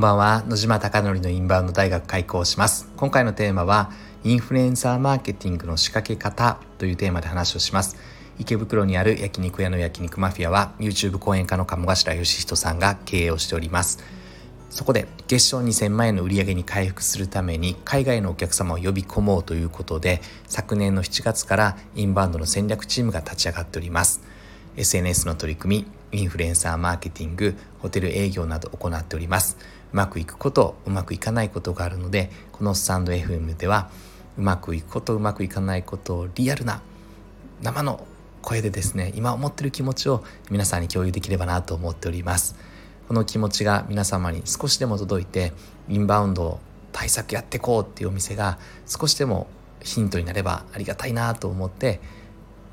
んばんは。野島貴則のインバウンド大学開講します。今回のテーマはインフルエンサーマーケティングの仕掛け方というテーマで話をします。池袋にある焼肉屋の焼肉マフィアは YouTube 講演家の鴨頭義人さんが経営をしております。そこで月賞2000万円の売り上げに回復するために海外のお客様を呼び込もうということで昨年の7月からインバウンドの戦略チームが立ち上がっております。SNS の取り組みインフルエンサーマーケティングホテル営業など行っております。うまくいくことうまくいかないことがあるのでこのスタンド FM ではうまくいくことうまくいかないことをリアルな生の声でですね今思ってる気持ちを皆さんに共有できればなと思っております。この気持ちが皆様に少しでも届いてインバウンド対策やっていこうっていうお店が少しでもヒントになればありがたいなと思って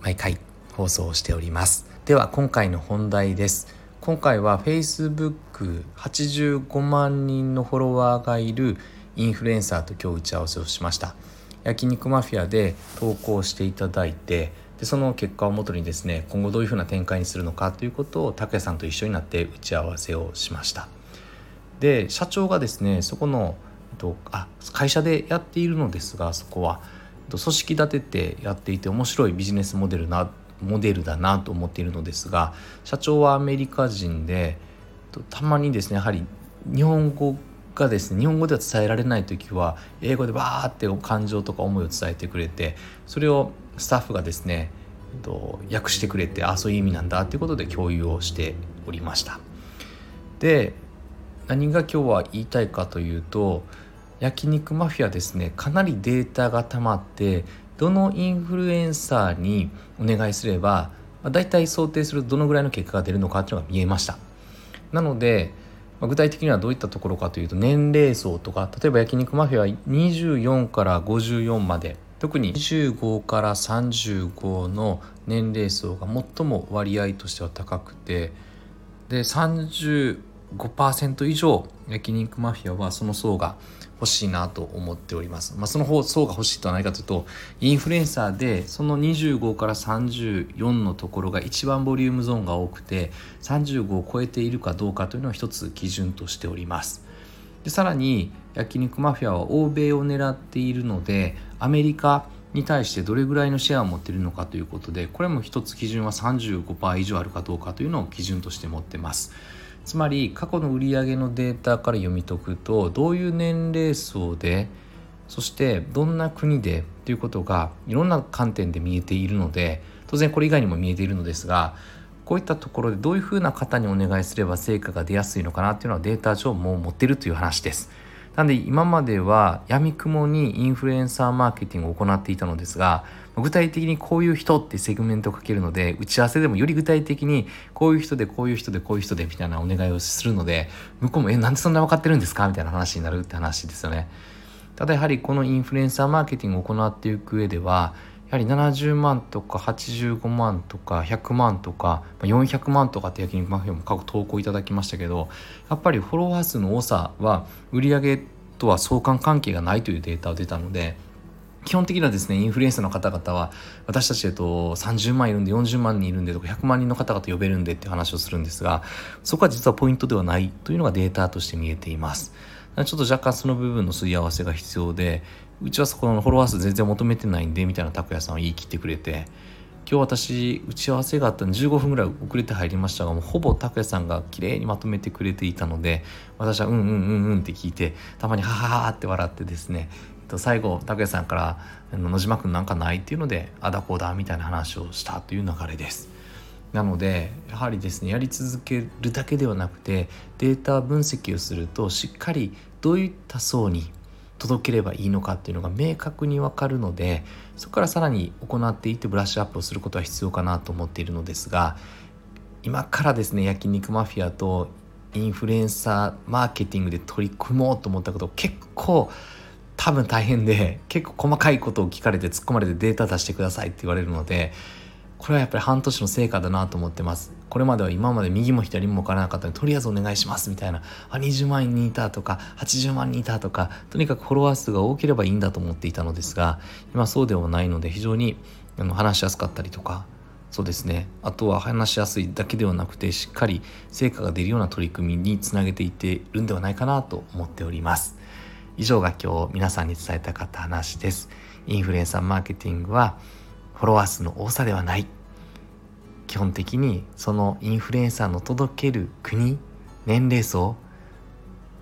毎回放送をしております。では今回の本題です。今回は Facebook85 万人のフォロワーがいるインフルエンサーと今日打ち合わせをしました。焼肉マフィアで投稿していただいてでその結果をもとにですね今後どういうふうな展開にするのかということを拓也さんと一緒になって打ち合わせをしました。で社長がですねそこのとあ会社でやっているのですがそこは組織立ててやっていて面白いビジネスモデルなモデルだなと思っているのですが社長はアメリカ人でたまにですねやはり日本語がですね日本語では伝えられない時は英語でバーって感情とか思いを伝えてくれてそれをスタッフがですね訳してくれてあそういう意味なんだということで共有をしておりました。で何が今日は言いたいかというと焼肉マフィアですねかなりデータが溜まってどのインフルエンサーにお願いすれば、まあ、大体想定するどのぐらいの結果が出るのかというのが見えました。なので、まあ、具体的にはどういったところかというと年齢層とか例えば焼肉マフィアは24から54まで特に25から35の年齢層が最も割合としては高くてで30 5%以上焼肉マフィアはその層が欲しいなと思っております。まあ、その方層が欲しいとは何かというとインフルエンサーでその25から34のところが一番ボリュームゾーンが多くて35を超えているかどうかというのを一つ基準としております。でさらに焼肉マフィアは欧米を狙っているのでアメリカに対してどれぐらいのシェアを持っているのかということでこれも一つ基準は35%以上あるかどうかというのを基準として持ってます。つまり過去の売上のデータから読み解くとどういう年齢層でそしてどんな国でということがいろんな観点で見えているので当然これ以外にも見えているのですがこういったところでどういうふうな方にお願いすれば成果が出やすいのかなっていうのはデータ上もう持ってるという話です。なんで今までは闇雲にインフルエンサーマーケティングを行っていたのですが具体的にこういう人ってセグメントをかけるので打ち合わせでもより具体的にこういう人でこういう人でこういう人でみたいなお願いをするので向こうも「えなんでそんな分かってるんですか?」みたいな話になるって話ですよね。ただやはりこのインフルエンサーマーケティングを行っていく上ではやはり70万とか85万とか100万とか400万とかって焼肉マフィアも過去投稿いただきましたけどやっぱりフォロワー数の多さは売り上げとは相関関係がないというデータが出たので基本的にはですねインフルエンサーの方々は私たちでと30万いるんで40万人いるんでとか100万人の方々呼べるんでって話をするんですがそこは実はポイントではないというのがデータとして見えています。ちょっと若干その部分のすり合わせが必要でうちはそこのフォロワー数全然求めてないんでみたいな拓哉さんは言い切ってくれて今日私打ち合わせがあったんで15分ぐらい遅れて入りましたがもうほぼ拓哉さんが綺麗にまとめてくれていたので私はうんうんうんうんって聞いてたまにはははって笑ってですね最後拓哉さんから「野島君なんかない?」っていうのであだこうだみたいな話をしたという流れです。なのでやはりですねやり続けるだけではなくてデータ分析をするとしっかりどういった層に届ければいいのかっていうのが明確に分かるのでそこからさらに行っていってブラッシュアップをすることは必要かなと思っているのですが今からですね焼肉マフィアとインフルエンサーマーケティングで取り組もうと思ったこと結構多分大変で結構細かいことを聞かれて突っ込まれてデータ出してくださいって言われるのでこれはやっぱり半年の成果だなと思ってます。これまでは今まで右も左も分からなかったのでとりあえずお願いしますみたいな。あ20万人いたとか80万人いたとかとにかくフォロワー数が多ければいいんだと思っていたのですが今そうではないので非常に話しやすかったりとかそうですね。あとは話しやすいだけではなくてしっかり成果が出るような取り組みにつなげていってるんではないかなと思っております。以上が今日皆さんに伝えたかった話です。インフルエンサーマーケティングはフォロワー数の多さではない。基本的にそのインフルエンサーの届ける国年齢層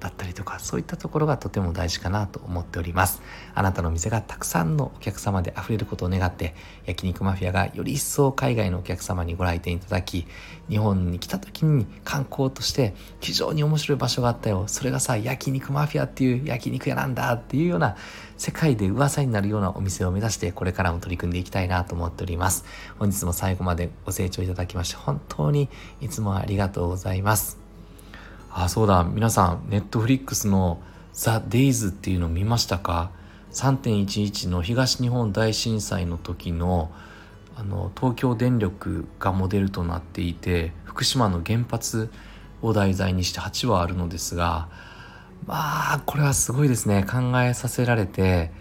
だったりとかそういったところがとても大事かなと思っております。あなたの店がたくさんのお客様で溢れることを願って焼肉マフィアがより一層海外のお客様にご来店いただき日本に来た時に観光として非常に面白い場所があったよ。それがさ焼肉マフィアっていう焼肉屋なんだっていうような世界で噂になるようなお店を目指してこれからも取り組んでいきたいなと思っております。本日も最後までご清聴いただきまして本当にいつもありがとうございます。あそうだ。皆さんネットフリックスの「ザ・デイズっていうの見ましたか？3.11の東日本大震災の時のあの東京電力がモデルとなっていて福島の原発を題材にして8話あるのですがまあこれはすごいですね。考えさせられて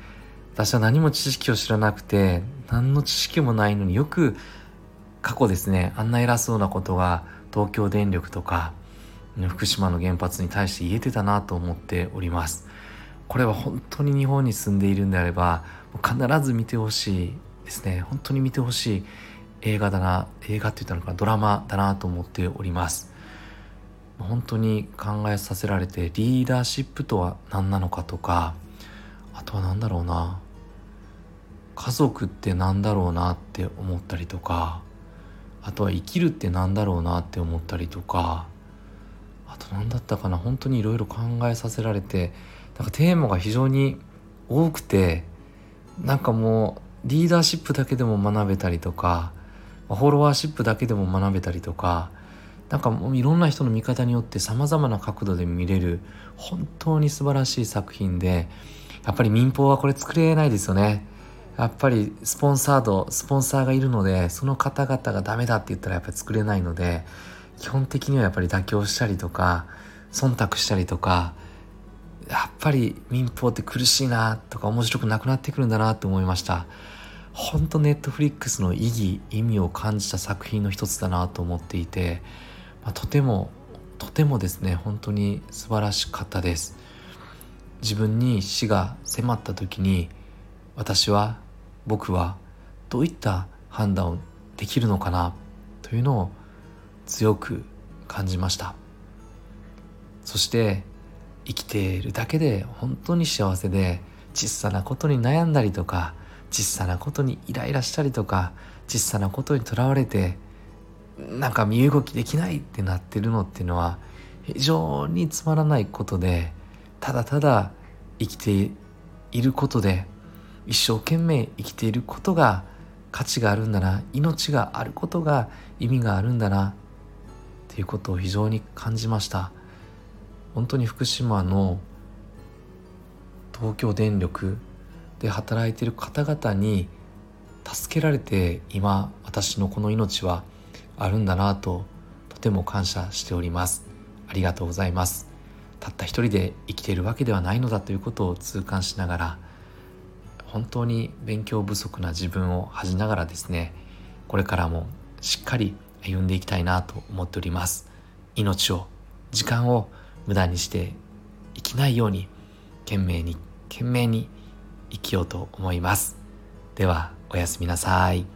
私は何も知識を知らなくて何の知識もないのによく過去ですねあんな偉そうなことが東京電力とか福島の原発に対して言えてたなと思っております。これは本当に日本に住んでいるんであれば必ず見てほしいですね。本当に見てほしい映画だな映画って言ったのかドラマだなと思っております。本当に考えさせられてリーダーシップとは何なのかとかあとは何だろうな家族って何だろうなって思ったりとかあとは生きるって何だろうなって思ったりとかあと何だったかな。本当にいろいろ考えさせられてなんかテーマが非常に多くてなんかもうリーダーシップだけでも学べたりとかフォロワーシップだけでも学べたりとかなんかもういろんな人の見方によってさまざまな角度で見れる本当に素晴らしい作品でやっぱり民放はこれ作れないですよね。やっぱりスポンサードスポンサーがいるのでその方々がダメだって言ったらやっぱり作れないので基本的にはやっぱり妥協したりとか忖度したりとかやっぱり民放って苦しいなとか面白くなくなってくるんだなと思いました。本当ネットフリックスの意義意味を感じた作品の一つだなと思っていて、まあ、とてもとてもですね本当に素晴らしかったです。自分に死が迫った時に私は僕はどういった判断をできるのかなというのを強く感じました。そして生きているだけで本当に幸せで小さなことに悩んだりとか小さなことにイライラしたりとか小さなことにとらわれてなんか身動きできないってなってるのっていうのは非常につまらないことでただただ生きていることで一生懸命生きていることが価値があるんだな命があることが意味があるんだなっていうことを非常に感じました。本当に福島の東京電力で働いている方々に助けられて今私のこの命はあるんだなととても感謝しております。ありがとうございます。たった一人で生きているわけではないのだということを痛感しながら本当に勉強不足な自分を恥じながらですねこれからもしっかり歩んでいきたいなと思っております。命を時間を無駄にして生きないように懸命に懸命に生きようと思います。ではおやすみなさい。